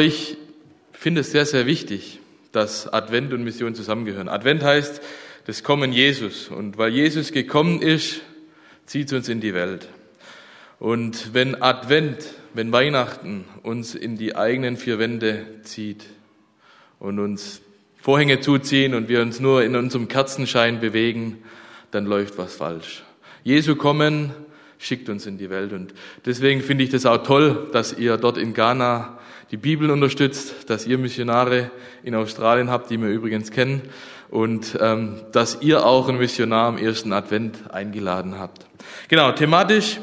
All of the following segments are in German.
Ich finde es sehr, sehr wichtig, dass Advent und Mission zusammengehören. Advent heißt das Kommen Jesus. Und weil Jesus gekommen ist, zieht es uns in die Welt. Und wenn Advent, wenn Weihnachten uns in die eigenen vier Wände zieht und uns Vorhänge zuziehen und wir uns nur in unserem Kerzenschein bewegen, dann läuft was falsch. Jesu kommen schickt uns in die Welt. Und deswegen finde ich das auch toll, dass ihr dort in Ghana die Bibel unterstützt, dass ihr Missionare in Australien habt, die wir übrigens kennen, und ähm, dass ihr auch einen Missionar am ersten Advent eingeladen habt. Genau, thematisch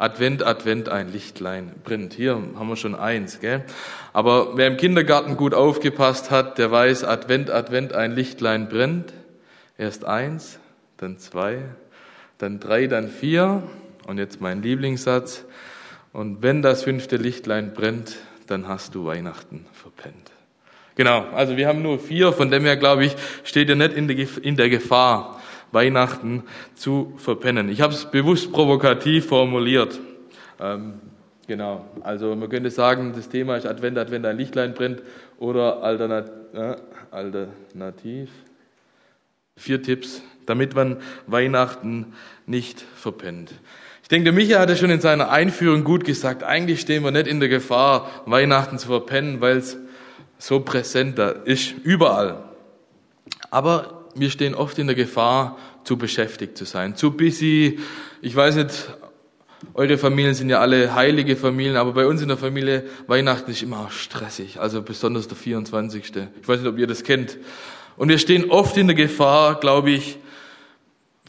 Advent, Advent, ein Lichtlein brennt. Hier haben wir schon eins, gell? Aber wer im Kindergarten gut aufgepasst hat, der weiß, Advent, Advent, ein Lichtlein brennt. Erst eins, dann zwei, dann drei, dann vier. Und jetzt mein Lieblingssatz. Und wenn das fünfte Lichtlein brennt, dann hast du Weihnachten verpennt. Genau, also wir haben nur vier, von dem her glaube ich, steht ihr nicht in der Gefahr, Weihnachten zu verpennen. Ich habe es bewusst provokativ formuliert. Ähm, genau, also man könnte sagen, das Thema ist Advent, Advent, ein Lichtlein brennt oder Alternat äh, alternativ. Vier Tipps, damit man Weihnachten nicht verpennt. Ich denke, der Micha hat es schon in seiner Einführung gut gesagt. Eigentlich stehen wir nicht in der Gefahr, Weihnachten zu verpennen, weil es so präsent da ist, überall. Aber wir stehen oft in der Gefahr, zu beschäftigt zu sein, zu busy. Ich weiß nicht, eure Familien sind ja alle heilige Familien, aber bei uns in der Familie Weihnachten ist immer stressig, also besonders der 24. Ich weiß nicht, ob ihr das kennt. Und wir stehen oft in der Gefahr, glaube ich,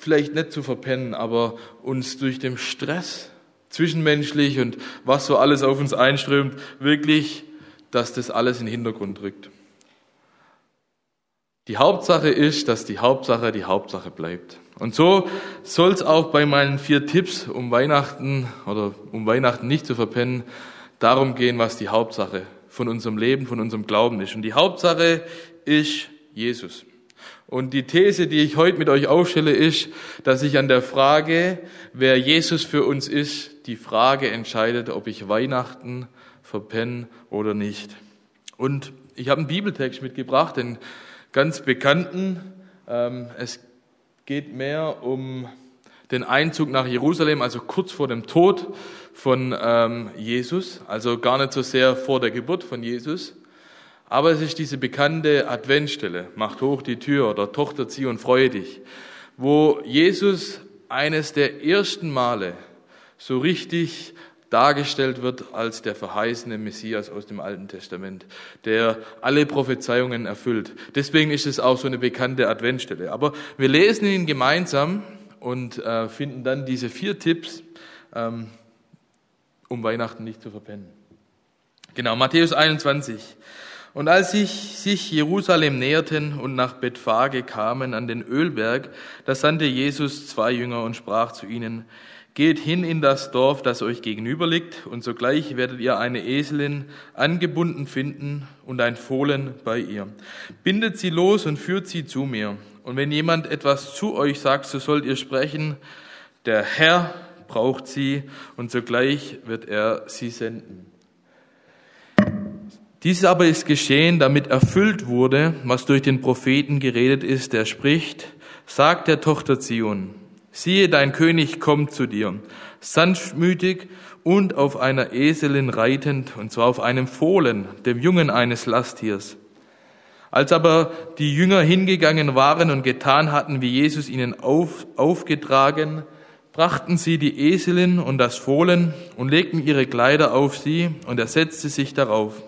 vielleicht nicht zu verpennen, aber uns durch den Stress zwischenmenschlich und was so alles auf uns einströmt, wirklich, dass das alles in den Hintergrund rückt. Die Hauptsache ist, dass die Hauptsache die Hauptsache bleibt. Und so soll es auch bei meinen vier Tipps um Weihnachten oder um Weihnachten nicht zu verpennen, darum gehen, was die Hauptsache von unserem Leben, von unserem Glauben ist. Und die Hauptsache ist Jesus. Und die These, die ich heute mit euch aufstelle, ist, dass ich an der Frage, wer Jesus für uns ist, die Frage entscheidet, ob ich Weihnachten verpenne oder nicht. Und ich habe einen Bibeltext mitgebracht, den ganz bekannten. Ähm, es geht mehr um den Einzug nach Jerusalem, also kurz vor dem Tod von ähm, Jesus, also gar nicht so sehr vor der Geburt von Jesus. Aber es ist diese bekannte Adventstelle, macht hoch die Tür oder Tochter zieh und freue dich, wo Jesus eines der ersten Male so richtig dargestellt wird als der verheißene Messias aus dem Alten Testament, der alle Prophezeiungen erfüllt. Deswegen ist es auch so eine bekannte Adventstelle. Aber wir lesen ihn gemeinsam und äh, finden dann diese vier Tipps, ähm, um Weihnachten nicht zu verpennen. Genau, Matthäus 21. Und als sich, sich Jerusalem näherten und nach Bethphage kamen an den Ölberg, da sandte Jesus zwei Jünger und sprach zu ihnen, Geht hin in das Dorf, das euch gegenüber liegt, und sogleich werdet ihr eine Eselin angebunden finden und ein Fohlen bei ihr. Bindet sie los und führt sie zu mir. Und wenn jemand etwas zu euch sagt, so sollt ihr sprechen, der Herr braucht sie, und sogleich wird er sie senden. Dies aber ist geschehen, damit erfüllt wurde, was durch den Propheten geredet ist, der spricht, sagt der Tochter Zion, siehe, dein König kommt zu dir, sanftmütig und auf einer Eselin reitend, und zwar auf einem Fohlen, dem Jungen eines Lasttiers. Als aber die Jünger hingegangen waren und getan hatten, wie Jesus ihnen auf, aufgetragen, brachten sie die Eselin und das Fohlen und legten ihre Kleider auf sie, und er setzte sich darauf.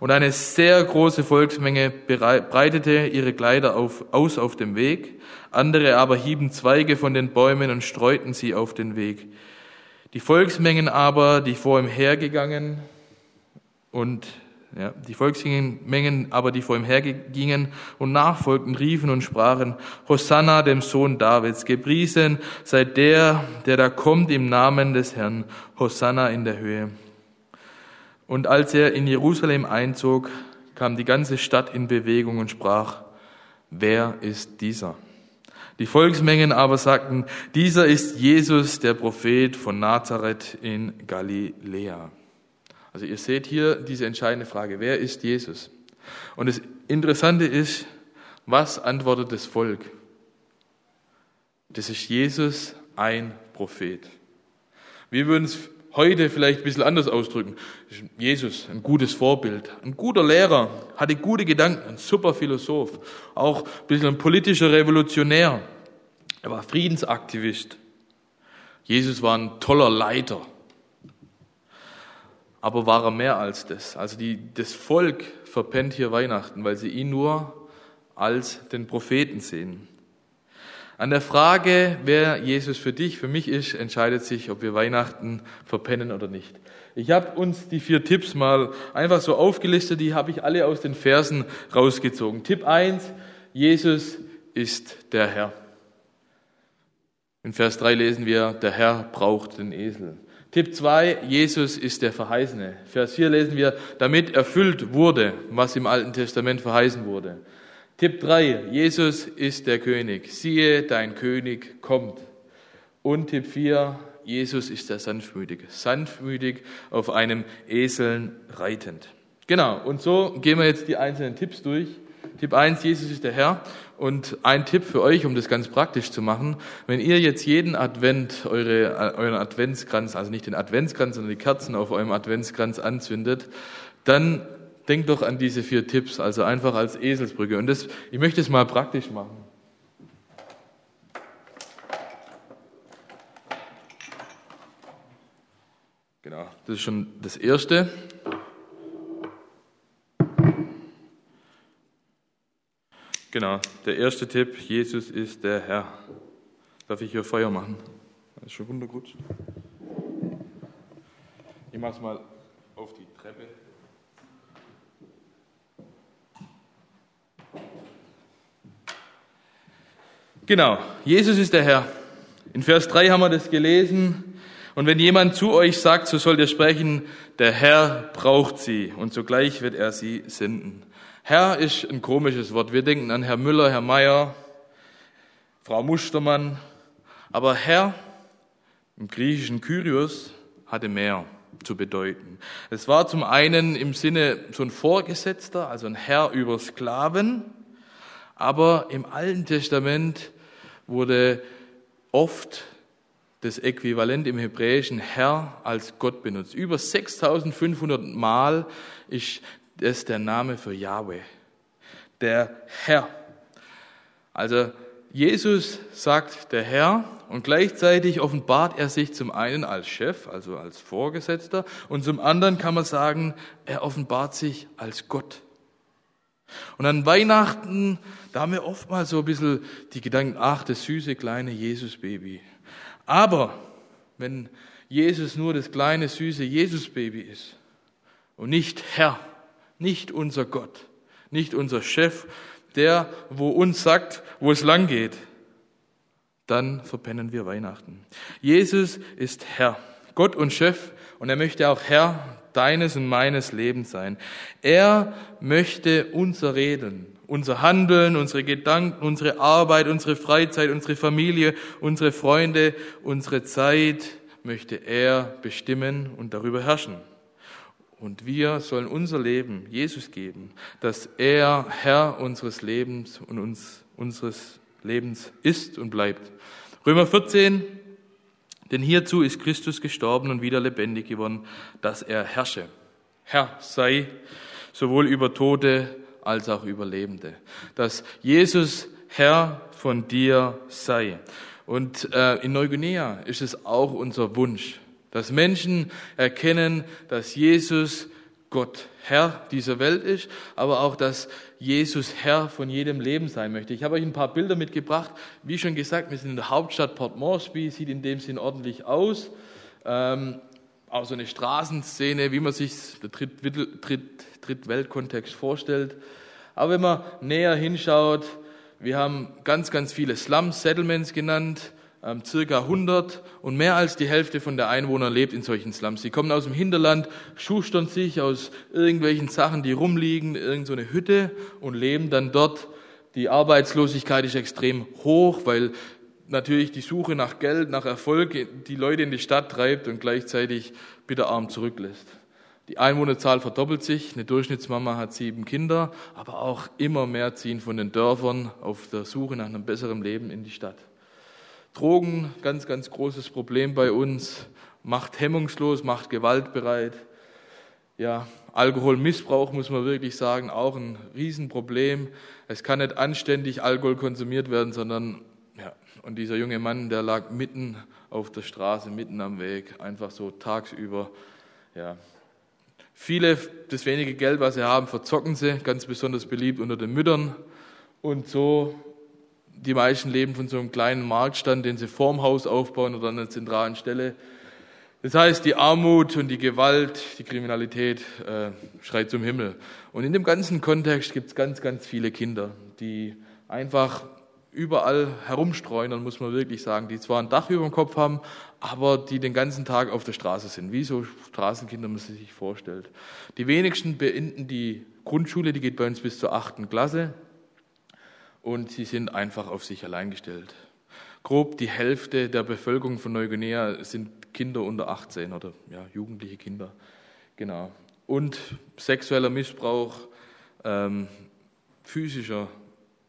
Und eine sehr große Volksmenge breitete ihre Kleider auf, aus auf dem Weg, andere aber hieben Zweige von den Bäumen und streuten sie auf den Weg. Die Volksmengen aber, die vor ihm hergegangen und ja, die Volksmengen aber, die vor ihm hergingen und nachfolgten, riefen und sprachen, Hosanna dem Sohn Davids, gepriesen sei der, der da kommt im Namen des Herrn, Hosanna in der Höhe. Und als er in Jerusalem einzog, kam die ganze Stadt in Bewegung und sprach, wer ist dieser? Die Volksmengen aber sagten, dieser ist Jesus, der Prophet von Nazareth in Galiläa. Also ihr seht hier diese entscheidende Frage, wer ist Jesus? Und das Interessante ist, was antwortet das Volk? Das ist Jesus ein Prophet. Wir würden es heute vielleicht ein bisschen anders ausdrücken. Jesus, ein gutes Vorbild, ein guter Lehrer, hatte gute Gedanken, ein super Philosoph, auch ein bisschen ein politischer Revolutionär. Er war Friedensaktivist. Jesus war ein toller Leiter. Aber war er mehr als das? Also die, das Volk verpennt hier Weihnachten, weil sie ihn nur als den Propheten sehen. An der Frage, wer Jesus für dich, für mich ist, entscheidet sich, ob wir Weihnachten verpennen oder nicht. Ich habe uns die vier Tipps mal einfach so aufgelistet, die habe ich alle aus den Versen rausgezogen. Tipp 1, Jesus ist der Herr. In Vers 3 lesen wir, der Herr braucht den Esel. Tipp 2, Jesus ist der Verheißene. Vers 4 lesen wir, damit erfüllt wurde, was im Alten Testament verheißen wurde. Tipp 3, Jesus ist der König. Siehe, dein König kommt. Und Tipp 4, Jesus ist der Sanftmütige. Sanftmütig auf einem Eseln reitend. Genau, und so gehen wir jetzt die einzelnen Tipps durch. Tipp 1, Jesus ist der Herr. Und ein Tipp für euch, um das ganz praktisch zu machen, wenn ihr jetzt jeden Advent eure, euren Adventskranz, also nicht den Adventskranz, sondern die Kerzen auf eurem Adventskranz anzündet, dann Denk doch an diese vier Tipps, also einfach als Eselsbrücke. Und das, ich möchte es mal praktisch machen. Genau, das ist schon das Erste. Genau, der erste Tipp, Jesus ist der Herr. Darf ich hier Feuer machen? Das ist schon wundergut. Ich mache es mal auf die Treppe. Genau, Jesus ist der Herr. In Vers 3 haben wir das gelesen. Und wenn jemand zu euch sagt, so sollt ihr sprechen, der Herr braucht sie und sogleich wird er sie senden. Herr ist ein komisches Wort. Wir denken an Herr Müller, Herr Meier, Frau Mustermann. Aber Herr im griechischen Kyrios hatte mehr zu bedeuten. Es war zum einen im Sinne so ein Vorgesetzter, also ein Herr über Sklaven, aber im Alten Testament wurde oft das Äquivalent im Hebräischen Herr als Gott benutzt. Über 6500 Mal ist das der Name für Yahweh, der Herr. Also Jesus sagt der Herr und gleichzeitig offenbart er sich zum einen als Chef, also als Vorgesetzter, und zum anderen kann man sagen, er offenbart sich als Gott. Und an Weihnachten, da haben wir oftmals so ein bisschen die Gedanken, ach, das süße kleine Jesus-Baby. Aber wenn Jesus nur das kleine süße Jesus-Baby ist und nicht Herr, nicht unser Gott, nicht unser Chef, der, wo uns sagt, wo es lang geht, dann verpennen wir Weihnachten. Jesus ist Herr, Gott und Chef, und er möchte auch Herr deines und meines Lebens sein. Er möchte unser Reden, unser Handeln, unsere Gedanken, unsere Arbeit, unsere Freizeit, unsere Familie, unsere Freunde, unsere Zeit möchte er bestimmen und darüber herrschen. Und wir sollen unser Leben Jesus geben, dass er Herr unseres Lebens und uns, unseres Lebens ist und bleibt. Römer 14, denn hierzu ist Christus gestorben und wieder lebendig geworden, dass er herrsche. Herr sei sowohl über Tote als auch über Lebende. Dass Jesus Herr von dir sei. Und äh, in Neuguinea ist es auch unser Wunsch, dass Menschen erkennen, dass Jesus Gott Herr dieser Welt ist, aber auch, dass Jesus Herr von jedem Leben sein möchte. Ich habe euch ein paar Bilder mitgebracht. Wie schon gesagt, wir sind in der Hauptstadt Port Moresby, sieht in dem Sinn ordentlich aus. Ähm, auch so eine Straßenszene, wie man sich der Drittweltkontext vorstellt. Aber wenn man näher hinschaut, wir haben ganz, ganz viele Slums, Settlements genannt ähm, circa 100 und mehr als die Hälfte von der Einwohner lebt in solchen Slums. Sie kommen aus dem Hinterland, schustern sich aus irgendwelchen Sachen, die rumliegen, irgend so Hütte und leben dann dort. Die Arbeitslosigkeit ist extrem hoch, weil natürlich die Suche nach Geld, nach Erfolg die Leute in die Stadt treibt und gleichzeitig bitterarm zurücklässt. Die Einwohnerzahl verdoppelt sich. Eine Durchschnittsmama hat sieben Kinder, aber auch immer mehr ziehen von den Dörfern auf der Suche nach einem besseren Leben in die Stadt. Drogen, ganz, ganz großes Problem bei uns. Macht hemmungslos, macht gewaltbereit. Ja, Alkoholmissbrauch muss man wirklich sagen, auch ein Riesenproblem. Es kann nicht anständig Alkohol konsumiert werden, sondern ja, und dieser junge Mann, der lag mitten auf der Straße, mitten am Weg, einfach so tagsüber. Ja. Viele, das wenige Geld, was sie haben, verzocken sie, ganz besonders beliebt unter den Müttern. Und so die meisten leben von so einem kleinen Marktstand, den sie vorm Haus aufbauen oder an einer zentralen Stelle. Das heißt, die Armut und die Gewalt, die Kriminalität äh, schreit zum Himmel. Und in dem ganzen Kontext gibt es ganz, ganz viele Kinder, die einfach überall herumstreunern, muss man wirklich sagen, die zwar ein Dach über dem Kopf haben, aber die den ganzen Tag auf der Straße sind, wie so Straßenkinder man sich vorstellt. Die wenigsten beenden die Grundschule, die geht bei uns bis zur achten Klasse und sie sind einfach auf sich allein gestellt. Grob die Hälfte der Bevölkerung von Neuguinea sind Kinder unter 18 oder ja, jugendliche Kinder. Genau. Und sexueller Missbrauch, ähm, physischer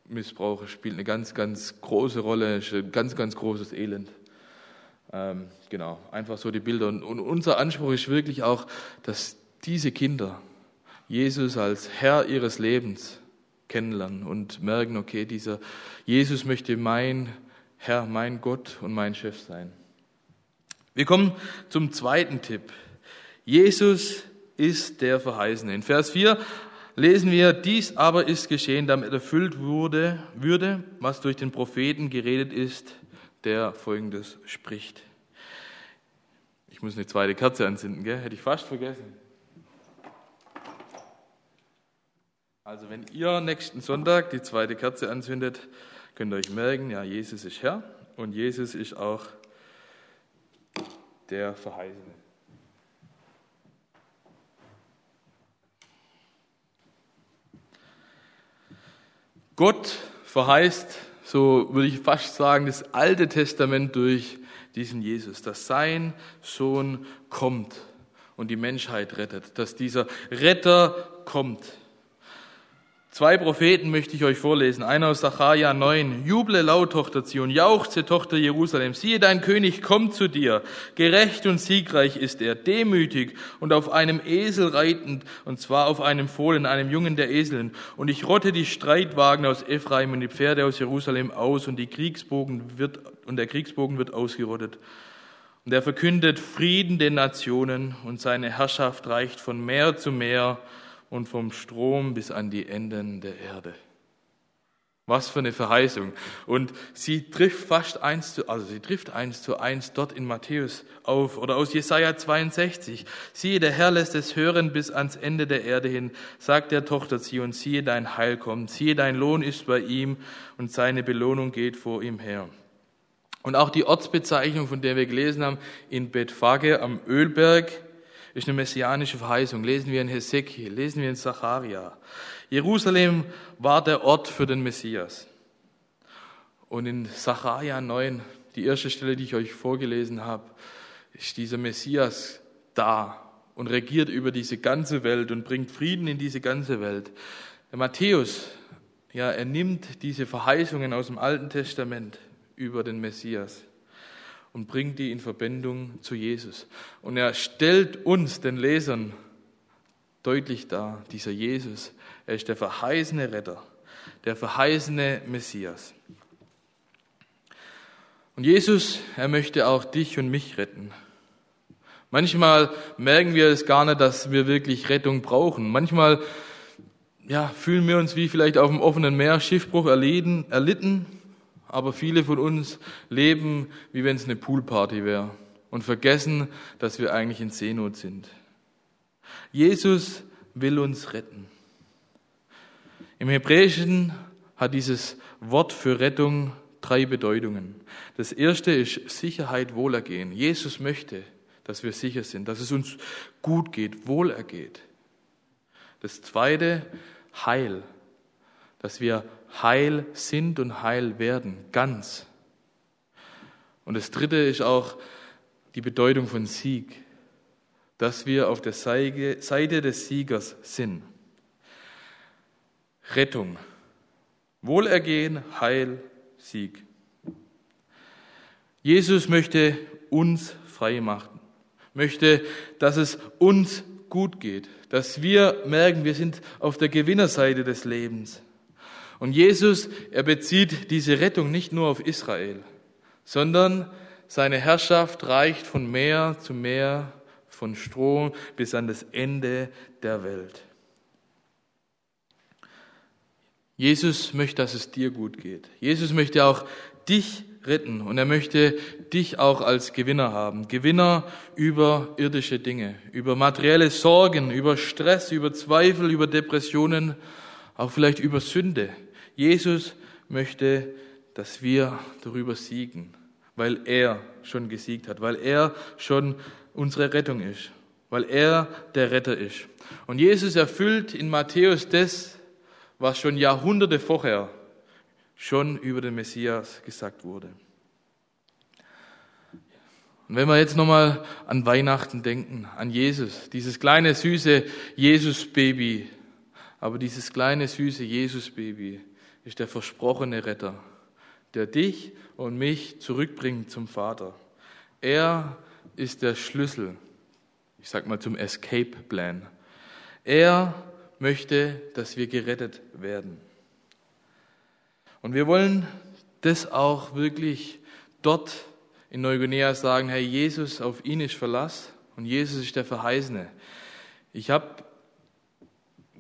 Missbrauch spielt eine ganz, ganz große Rolle, ist ein ganz, ganz großes Elend. Ähm, genau, einfach so die Bilder. Und, und unser Anspruch ist wirklich auch, dass diese Kinder Jesus als Herr ihres Lebens kennenlernen und merken, okay, dieser Jesus möchte mein Herr, mein Gott und mein Chef sein. Wir kommen zum zweiten Tipp. Jesus ist der Verheißene. In Vers 4 lesen wir, dies aber ist geschehen, damit erfüllt wurde, würde, was durch den Propheten geredet ist, der folgendes spricht. Ich muss eine zweite Kerze anzünden, gell? hätte ich fast vergessen. Also wenn ihr nächsten Sonntag die zweite Kerze anzündet, könnt ihr euch merken, ja, Jesus ist Herr und Jesus ist auch der Verheißene. Gott verheißt, so würde ich fast sagen, das Alte Testament durch diesen Jesus, dass sein Sohn kommt und die Menschheit rettet, dass dieser Retter kommt. Zwei Propheten möchte ich euch vorlesen. Einer aus Sacharja 9. Juble laut, Tochter Zion, jauchze, Tochter Jerusalem. Siehe, dein König kommt zu dir. Gerecht und siegreich ist er, demütig und auf einem Esel reitend, und zwar auf einem Fohlen, einem Jungen der Eseln. Und ich rotte die Streitwagen aus Ephraim und die Pferde aus Jerusalem aus, und die Kriegsbogen wird, und der Kriegsbogen wird ausgerottet. Und er verkündet Frieden den Nationen, und seine Herrschaft reicht von Meer zu Meer und vom Strom bis an die Enden der Erde. Was für eine Verheißung. Und sie trifft fast eins zu, also sie trifft eins zu eins dort in Matthäus auf oder aus Jesaja 62. Siehe, der Herr lässt es hören bis ans Ende der Erde hin, sagt der Tochter Zion, siehe, dein Heil kommt, siehe, dein Lohn ist bei ihm und seine Belohnung geht vor ihm her. Und auch die Ortsbezeichnung, von der wir gelesen haben, in Bethphage am Ölberg, ist eine messianische Verheißung. Lesen wir in Hesekiel, lesen wir in Zacharia. Jerusalem war der Ort für den Messias. Und in Zacharia 9, die erste Stelle, die ich euch vorgelesen habe, ist dieser Messias da und regiert über diese ganze Welt und bringt Frieden in diese ganze Welt. Der Matthäus, ja, er nimmt diese Verheißungen aus dem Alten Testament über den Messias und bringt die in Verbindung zu Jesus. Und er stellt uns, den Lesern, deutlich dar, dieser Jesus, er ist der verheißene Retter, der verheißene Messias. Und Jesus, er möchte auch dich und mich retten. Manchmal merken wir es gar nicht, dass wir wirklich Rettung brauchen. Manchmal ja, fühlen wir uns wie vielleicht auf dem offenen Meer Schiffbruch erlitten, erlitten aber viele von uns leben, wie wenn es eine Poolparty wäre und vergessen, dass wir eigentlich in Seenot sind. Jesus will uns retten. Im Hebräischen hat dieses Wort für Rettung drei Bedeutungen. Das erste ist Sicherheit, Wohlergehen. Jesus möchte, dass wir sicher sind, dass es uns gut geht, wohlergeht. Das zweite, Heil, dass wir heil sind und heil werden, ganz. Und das Dritte ist auch die Bedeutung von Sieg, dass wir auf der Seite des Siegers sind. Rettung, Wohlergehen, Heil, Sieg. Jesus möchte uns frei machen, möchte, dass es uns gut geht, dass wir merken, wir sind auf der Gewinnerseite des Lebens. Und Jesus, er bezieht diese Rettung nicht nur auf Israel, sondern seine Herrschaft reicht von Meer zu Meer, von Strom bis an das Ende der Welt. Jesus möchte, dass es dir gut geht. Jesus möchte auch dich retten und er möchte dich auch als Gewinner haben. Gewinner über irdische Dinge, über materielle Sorgen, über Stress, über Zweifel, über Depressionen, auch vielleicht über Sünde. Jesus möchte, dass wir darüber siegen, weil er schon gesiegt hat, weil er schon unsere Rettung ist, weil er der Retter ist. Und Jesus erfüllt in Matthäus das, was schon Jahrhunderte vorher schon über den Messias gesagt wurde. Und wenn wir jetzt nochmal an Weihnachten denken, an Jesus, dieses kleine süße Jesus-Baby, aber dieses kleine süße Jesus-Baby ist der versprochene Retter, der dich und mich zurückbringt zum Vater. Er ist der Schlüssel, ich sag mal zum Escape Plan. Er möchte, dass wir gerettet werden. Und wir wollen das auch wirklich dort in Neuguinea sagen, Herr Jesus, auf ihn ist Verlass und Jesus ist der Verheißene. Ich habe,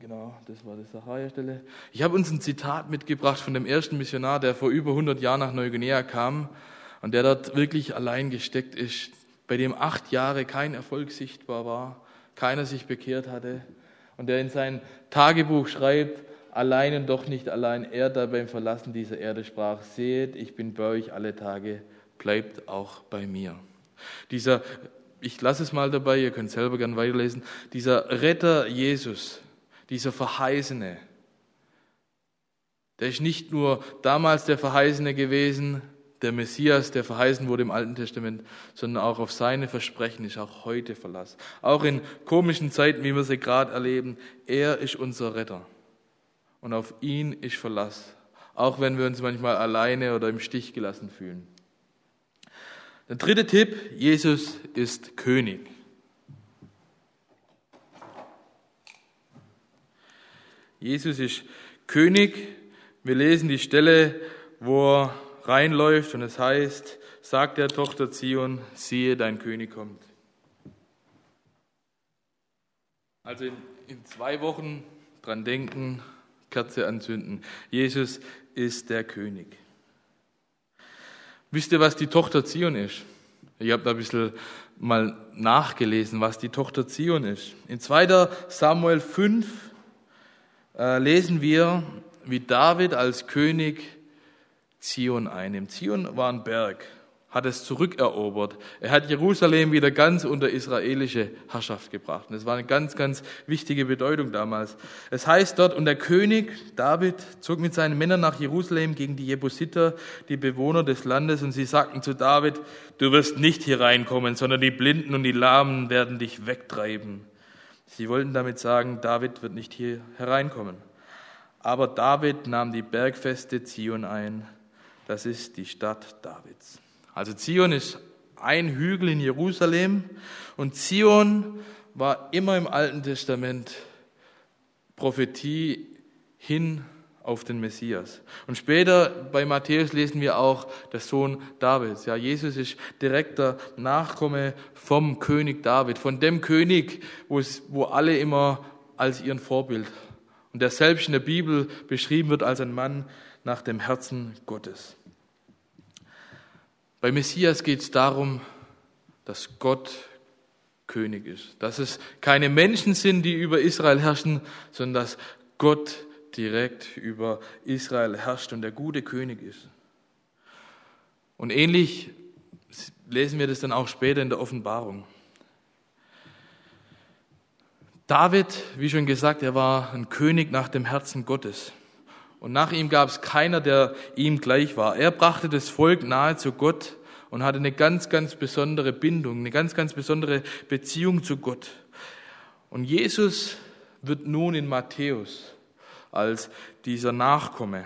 genau, das war die Sachaja-Stelle, ich habe uns ein Zitat mitgebracht von dem ersten Missionar, der vor über 100 Jahren nach Neuguinea kam und der dort wirklich allein gesteckt ist, bei dem acht Jahre kein Erfolg sichtbar war, keiner sich bekehrt hatte und der in sein Tagebuch schreibt, allein und doch nicht allein, er da beim Verlassen dieser Erde sprach, seht, ich bin bei euch alle Tage, bleibt auch bei mir. Dieser, ich lasse es mal dabei, ihr könnt selber gern weiterlesen, dieser Retter Jesus, dieser Verheißene, der ist nicht nur damals der Verheißene gewesen, der Messias, der verheißen wurde im Alten Testament, sondern auch auf seine Versprechen ist auch heute Verlass. Auch in komischen Zeiten, wie wir sie gerade erleben, er ist unser Retter. Und auf ihn ist Verlass. Auch wenn wir uns manchmal alleine oder im Stich gelassen fühlen. Der dritte Tipp, Jesus ist König. Jesus ist König. Wir lesen die Stelle, wo er reinläuft und es heißt, sagt der Tochter Zion, siehe, dein König kommt. Also in, in zwei Wochen dran denken, Kerze anzünden. Jesus ist der König. Wisst ihr, was die Tochter Zion ist? Ich habe da ein bisschen mal nachgelesen, was die Tochter Zion ist. In 2. Samuel 5 äh, lesen wir, wie David als König Zion einnimmt. Zion war ein Berg, hat es zurückerobert. Er hat Jerusalem wieder ganz unter israelische Herrschaft gebracht. Und das war eine ganz, ganz wichtige Bedeutung damals. Es heißt dort, und der König David zog mit seinen Männern nach Jerusalem gegen die Jebusiter, die Bewohner des Landes, und sie sagten zu David, du wirst nicht hier reinkommen, sondern die Blinden und die Lahmen werden dich wegtreiben. Sie wollten damit sagen, David wird nicht hier hereinkommen. Aber David nahm die bergfeste Zion ein das ist die Stadt Davids. Also Zion ist ein Hügel in Jerusalem und Zion war immer im Alten Testament Prophetie hin auf den Messias. Und später bei Matthäus lesen wir auch der Sohn Davids. Ja, Jesus ist direkter Nachkomme vom König David, von dem König, wo, es, wo alle immer als ihren Vorbild und der selbst in der Bibel beschrieben wird als ein Mann nach dem Herzen Gottes. Bei Messias geht es darum, dass Gott König ist, dass es keine Menschen sind, die über Israel herrschen, sondern dass Gott direkt über Israel herrscht und der gute König ist. Und ähnlich lesen wir das dann auch später in der Offenbarung. David, wie schon gesagt, er war ein König nach dem Herzen Gottes. Und nach ihm gab es keiner, der ihm gleich war. Er brachte das Volk nahe zu Gott und hatte eine ganz, ganz besondere Bindung, eine ganz, ganz besondere Beziehung zu Gott. Und Jesus wird nun in Matthäus als dieser Nachkomme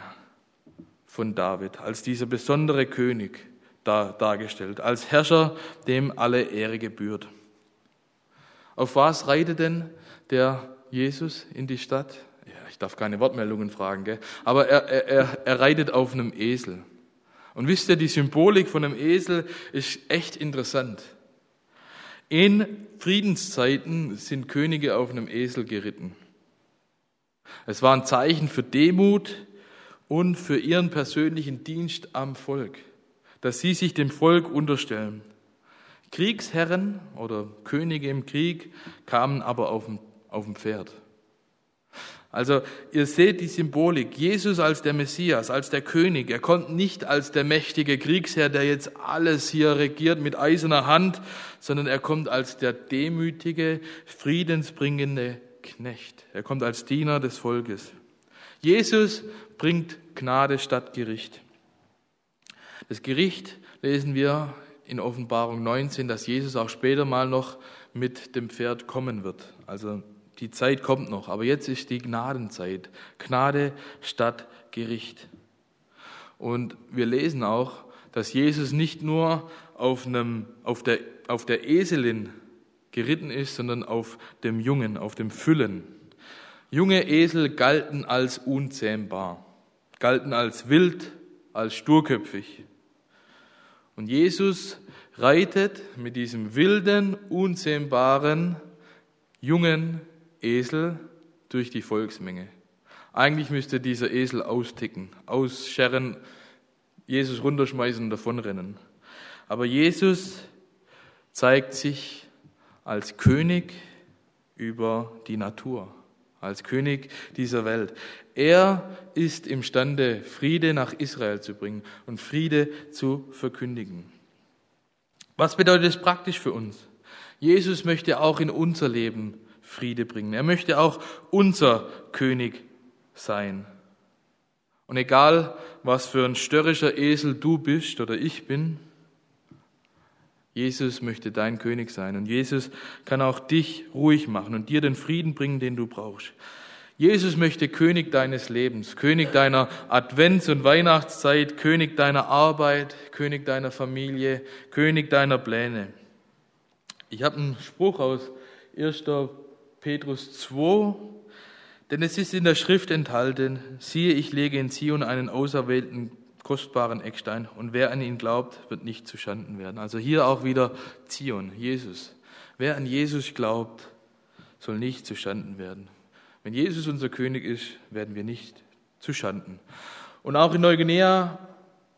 von David, als dieser besondere König dargestellt, als Herrscher, dem alle Ehre gebührt. Auf was reitet denn der Jesus in die Stadt? Ja, ich darf keine Wortmeldungen fragen, gell? aber er, er, er reitet auf einem Esel. Und wisst ihr, die Symbolik von einem Esel ist echt interessant. In Friedenszeiten sind Könige auf einem Esel geritten. Es war ein Zeichen für Demut und für ihren persönlichen Dienst am Volk, dass sie sich dem Volk unterstellen. Kriegsherren oder Könige im Krieg kamen aber auf dem, auf dem Pferd. Also ihr seht die Symbolik. Jesus als der Messias, als der König. Er kommt nicht als der mächtige Kriegsherr, der jetzt alles hier regiert mit eiserner Hand, sondern er kommt als der demütige, friedensbringende Knecht. Er kommt als Diener des Volkes. Jesus bringt Gnade statt Gericht. Das Gericht lesen wir in Offenbarung 19, dass Jesus auch später mal noch mit dem Pferd kommen wird. Also die Zeit kommt noch, aber jetzt ist die Gnadenzeit. Gnade statt Gericht. Und wir lesen auch, dass Jesus nicht nur auf, einem, auf, der, auf der Eselin geritten ist, sondern auf dem Jungen, auf dem Füllen. Junge Esel galten als unzähmbar, galten als wild, als sturköpfig. Und Jesus reitet mit diesem wilden, unzähmbaren, jungen Esel durch die Volksmenge. Eigentlich müsste dieser Esel austicken, ausscheren, Jesus runterschmeißen und davonrennen. Aber Jesus zeigt sich als König über die Natur, als König dieser Welt. Er ist imstande, Friede nach Israel zu bringen und Friede zu verkündigen. Was bedeutet es praktisch für uns? Jesus möchte auch in unser Leben Friede bringen. Er möchte auch unser König sein. Und egal, was für ein störrischer Esel du bist oder ich bin, Jesus möchte dein König sein. Und Jesus kann auch dich ruhig machen und dir den Frieden bringen, den du brauchst. Jesus möchte König deines Lebens, König deiner Advents- und Weihnachtszeit, König deiner Arbeit, König deiner Familie, König deiner Pläne. Ich habe einen Spruch aus 1. Petrus 2, denn es ist in der Schrift enthalten, siehe, ich lege in Zion einen auserwählten kostbaren Eckstein und wer an ihn glaubt, wird nicht zu Schanden werden. Also hier auch wieder Zion, Jesus. Wer an Jesus glaubt, soll nicht zu Schanden werden. Wenn Jesus unser König ist, werden wir nicht zu Schanden. Und auch in Neuguinea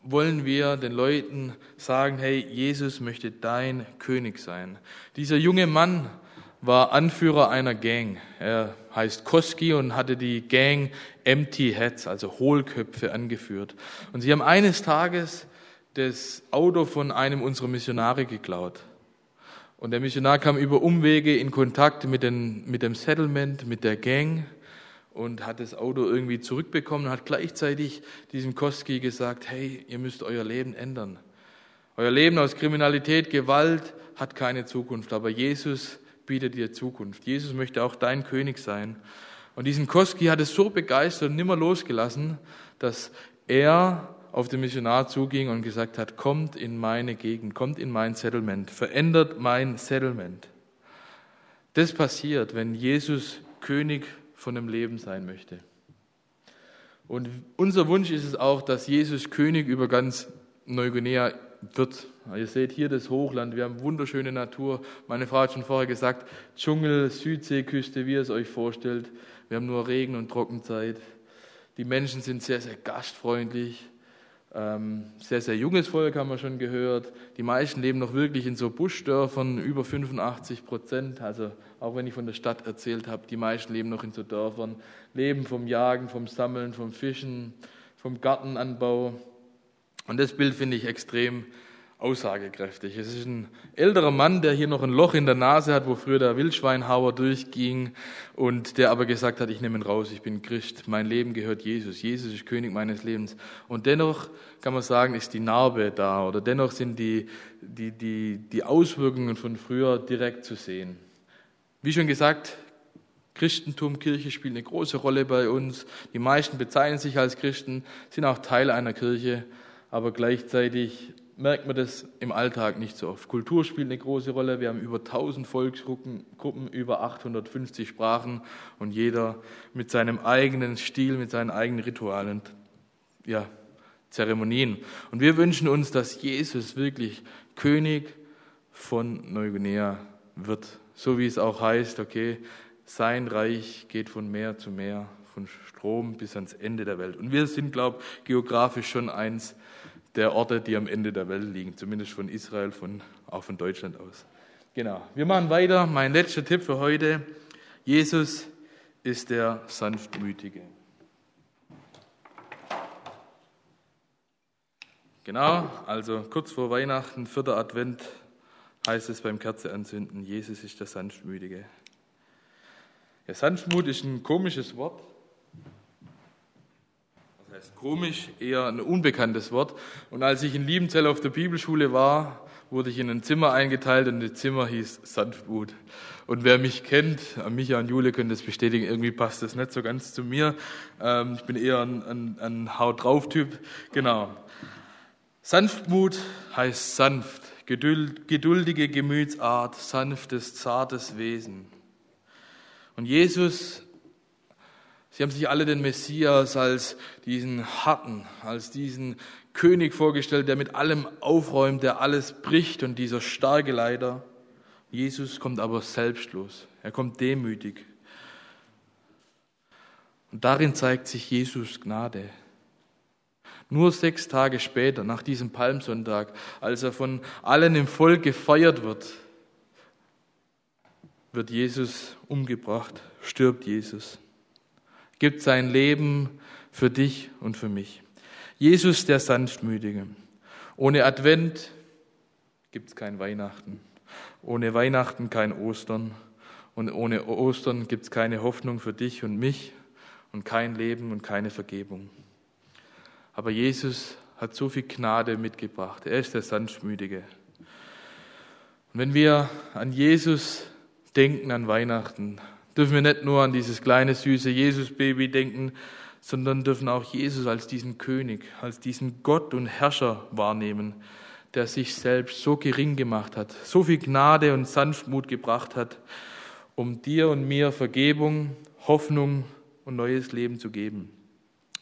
wollen wir den Leuten sagen, hey, Jesus möchte dein König sein. Dieser junge Mann war Anführer einer Gang. Er heißt Koski und hatte die Gang Empty Heads, also Hohlköpfe, angeführt. Und sie haben eines Tages das Auto von einem unserer Missionare geklaut. Und der Missionar kam über Umwege in Kontakt mit, den, mit dem Settlement, mit der Gang und hat das Auto irgendwie zurückbekommen und hat gleichzeitig diesem Koski gesagt, hey, ihr müsst euer Leben ändern. Euer Leben aus Kriminalität, Gewalt hat keine Zukunft, aber Jesus bietet dir Zukunft. Jesus möchte auch dein König sein. Und diesen Koski hat es so begeistert und nimmer losgelassen, dass er auf den Missionar zuging und gesagt hat, kommt in meine Gegend, kommt in mein Settlement, verändert mein Settlement. Das passiert, wenn Jesus König von dem Leben sein möchte. Und unser Wunsch ist es auch, dass Jesus König über ganz Neuguinea wird. Ihr seht hier das Hochland, wir haben wunderschöne Natur. Meine Frau hat schon vorher gesagt, Dschungel, Südseeküste, wie ihr es euch vorstellt. Wir haben nur Regen und Trockenzeit. Die Menschen sind sehr, sehr gastfreundlich. Ähm, sehr, sehr junges Volk haben wir schon gehört. Die meisten leben noch wirklich in so Buschdörfern, über 85 Prozent. Also auch wenn ich von der Stadt erzählt habe, die meisten leben noch in so Dörfern, leben vom Jagen, vom Sammeln, vom Fischen, vom Gartenanbau. Und das Bild finde ich extrem aussagekräftig. Es ist ein älterer Mann, der hier noch ein Loch in der Nase hat, wo früher der Wildschweinhauer durchging und der aber gesagt hat, ich nehme ihn raus, ich bin Christ, mein Leben gehört Jesus, Jesus ist König meines Lebens. Und dennoch kann man sagen, ist die Narbe da oder dennoch sind die, die, die, die Auswirkungen von früher direkt zu sehen. Wie schon gesagt, Christentum, Kirche spielt eine große Rolle bei uns. Die meisten bezeichnen sich als Christen, sind auch Teil einer Kirche, aber gleichzeitig merkt man das im Alltag nicht so oft. Kultur spielt eine große Rolle. Wir haben über 1000 Volksgruppen, über 850 Sprachen und jeder mit seinem eigenen Stil, mit seinen eigenen Ritualen, ja, Zeremonien. Und wir wünschen uns, dass Jesus wirklich König von Neuguinea wird. So wie es auch heißt, okay, sein Reich geht von Meer zu Meer, von Strom bis ans Ende der Welt. Und wir sind, glaube ich, geografisch schon eins der Orte, die am Ende der Welt liegen, zumindest von Israel, von, auch von Deutschland aus. Genau. Wir machen weiter. Mein letzter Tipp für heute. Jesus ist der Sanftmütige. Genau, also kurz vor Weihnachten, vierter Advent, heißt es beim Kerze anzünden, Jesus ist der Sanftmütige. Ja, Sanftmut ist ein komisches Wort heißt komisch, eher ein unbekanntes Wort. Und als ich in Liebenzell auf der Bibelschule war, wurde ich in ein Zimmer eingeteilt und das Zimmer hieß Sanftmut. Und wer mich kennt, Micha und Jule können das bestätigen, irgendwie passt das nicht so ganz zu mir. Ähm, ich bin eher ein, ein, ein Haut-drauf-Typ. Genau. Sanftmut heißt sanft, geduldige Gemütsart, sanftes, zartes Wesen. Und Jesus Sie haben sich alle den Messias als diesen harten, als diesen König vorgestellt, der mit allem aufräumt, der alles bricht und dieser starke Leiter. Jesus kommt aber selbstlos. Er kommt demütig. Und darin zeigt sich Jesus Gnade. Nur sechs Tage später, nach diesem Palmsonntag, als er von allen im Volk gefeiert wird, wird Jesus umgebracht, stirbt Jesus gibt sein Leben für dich und für mich. Jesus der Sanftmütige. Ohne Advent gibt es kein Weihnachten. Ohne Weihnachten kein Ostern. Und ohne Ostern gibt es keine Hoffnung für dich und mich und kein Leben und keine Vergebung. Aber Jesus hat so viel Gnade mitgebracht. Er ist der Sanftmütige. Und wenn wir an Jesus denken, an Weihnachten, dürfen wir nicht nur an dieses kleine süße Jesus-Baby denken, sondern dürfen auch Jesus als diesen König, als diesen Gott und Herrscher wahrnehmen, der sich selbst so gering gemacht hat, so viel Gnade und Sanftmut gebracht hat, um dir und mir Vergebung, Hoffnung und neues Leben zu geben.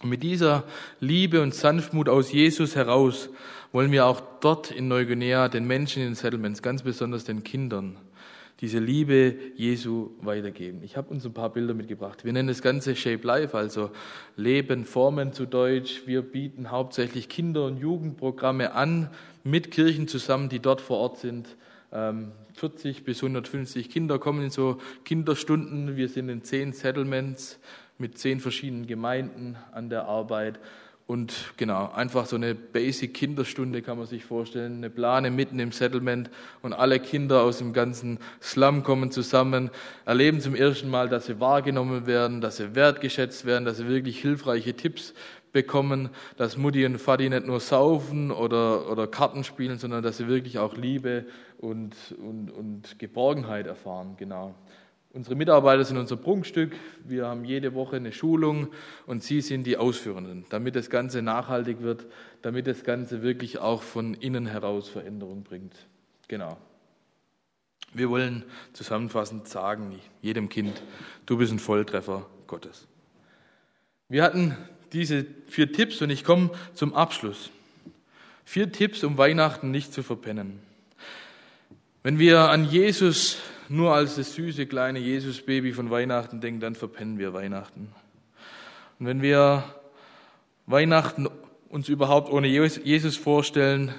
Und mit dieser Liebe und Sanftmut aus Jesus heraus wollen wir auch dort in Neuguinea den Menschen in den Settlements, ganz besonders den Kindern, diese Liebe Jesu weitergeben. Ich habe uns ein paar Bilder mitgebracht. Wir nennen das Ganze Shape Life, also Leben, Formen zu Deutsch. Wir bieten hauptsächlich Kinder- und Jugendprogramme an, mit Kirchen zusammen, die dort vor Ort sind. 40 ähm, bis 150 Kinder kommen in so Kinderstunden. Wir sind in zehn Settlements mit zehn verschiedenen Gemeinden an der Arbeit. Und genau, einfach so eine Basic-Kinderstunde kann man sich vorstellen, eine Plane mitten im Settlement und alle Kinder aus dem ganzen Slum kommen zusammen, erleben zum ersten Mal, dass sie wahrgenommen werden, dass sie wertgeschätzt werden, dass sie wirklich hilfreiche Tipps bekommen, dass Mutti und Vati nicht nur saufen oder, oder Karten spielen, sondern dass sie wirklich auch Liebe und, und, und Geborgenheit erfahren, genau. Unsere Mitarbeiter sind unser Prunkstück. Wir haben jede Woche eine Schulung und Sie sind die Ausführenden, damit das Ganze nachhaltig wird, damit das Ganze wirklich auch von innen heraus Veränderung bringt. Genau. Wir wollen zusammenfassend sagen, jedem Kind, du bist ein Volltreffer Gottes. Wir hatten diese vier Tipps und ich komme zum Abschluss. Vier Tipps, um Weihnachten nicht zu verpennen. Wenn wir an Jesus nur als das süße kleine Jesusbaby von Weihnachten denken, dann verpennen wir Weihnachten. Und wenn wir Weihnachten uns überhaupt ohne Jesus vorstellen,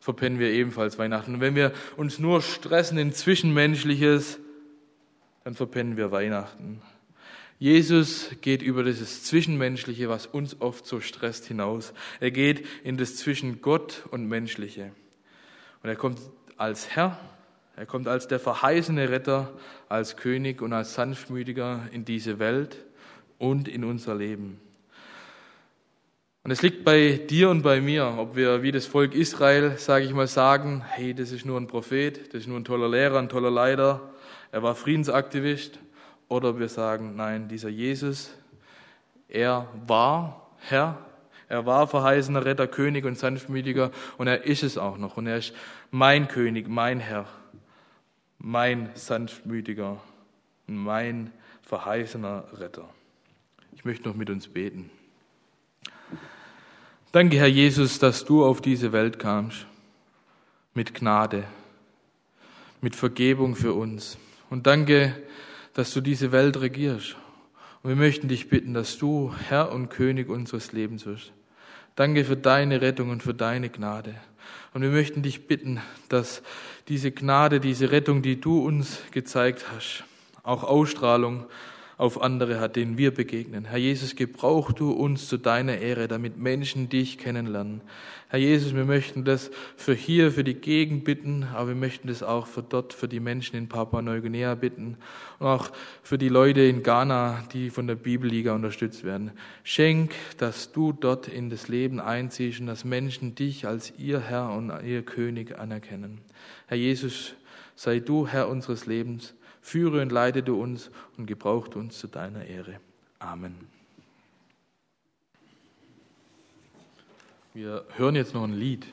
verpennen wir ebenfalls Weihnachten. Und wenn wir uns nur stressen in Zwischenmenschliches, dann verpennen wir Weihnachten. Jesus geht über dieses Zwischenmenschliche, was uns oft so stresst, hinaus. Er geht in das zwischen Gott und Menschliche. Und er kommt als Herr, er kommt als der verheißene Retter, als König und als Sanftmütiger in diese Welt und in unser Leben. Und es liegt bei dir und bei mir, ob wir wie das Volk Israel, sage ich mal, sagen, hey, das ist nur ein Prophet, das ist nur ein toller Lehrer, ein toller Leiter, er war Friedensaktivist, oder wir sagen, nein, dieser Jesus, er war Herr, er war verheißener Retter, König und Sanftmütiger und er ist es auch noch. Und er ist mein König, mein Herr, mein Sanftmütiger, mein verheißener Retter. Ich möchte noch mit uns beten. Danke, Herr Jesus, dass du auf diese Welt kamst. Mit Gnade, mit Vergebung für uns. Und danke, dass du diese Welt regierst. Und wir möchten dich bitten, dass du Herr und König unseres Lebens wirst. Danke für deine Rettung und für deine Gnade. Und wir möchten dich bitten, dass diese Gnade, diese Rettung, die du uns gezeigt hast, auch Ausstrahlung auf andere hat, denen wir begegnen. Herr Jesus, gebrauch du uns zu deiner Ehre, damit Menschen dich kennenlernen. Herr Jesus, wir möchten das für hier, für die Gegend bitten, aber wir möchten das auch für dort, für die Menschen in Papua-Neuguinea bitten und auch für die Leute in Ghana, die von der Bibelliga unterstützt werden. Schenk, dass du dort in das Leben einziehst und dass Menschen dich als ihr Herr und ihr König anerkennen. Herr Jesus, sei du Herr unseres Lebens. Führe und leite du uns und gebraucht uns zu deiner Ehre. Amen. Wir hören jetzt noch ein Lied.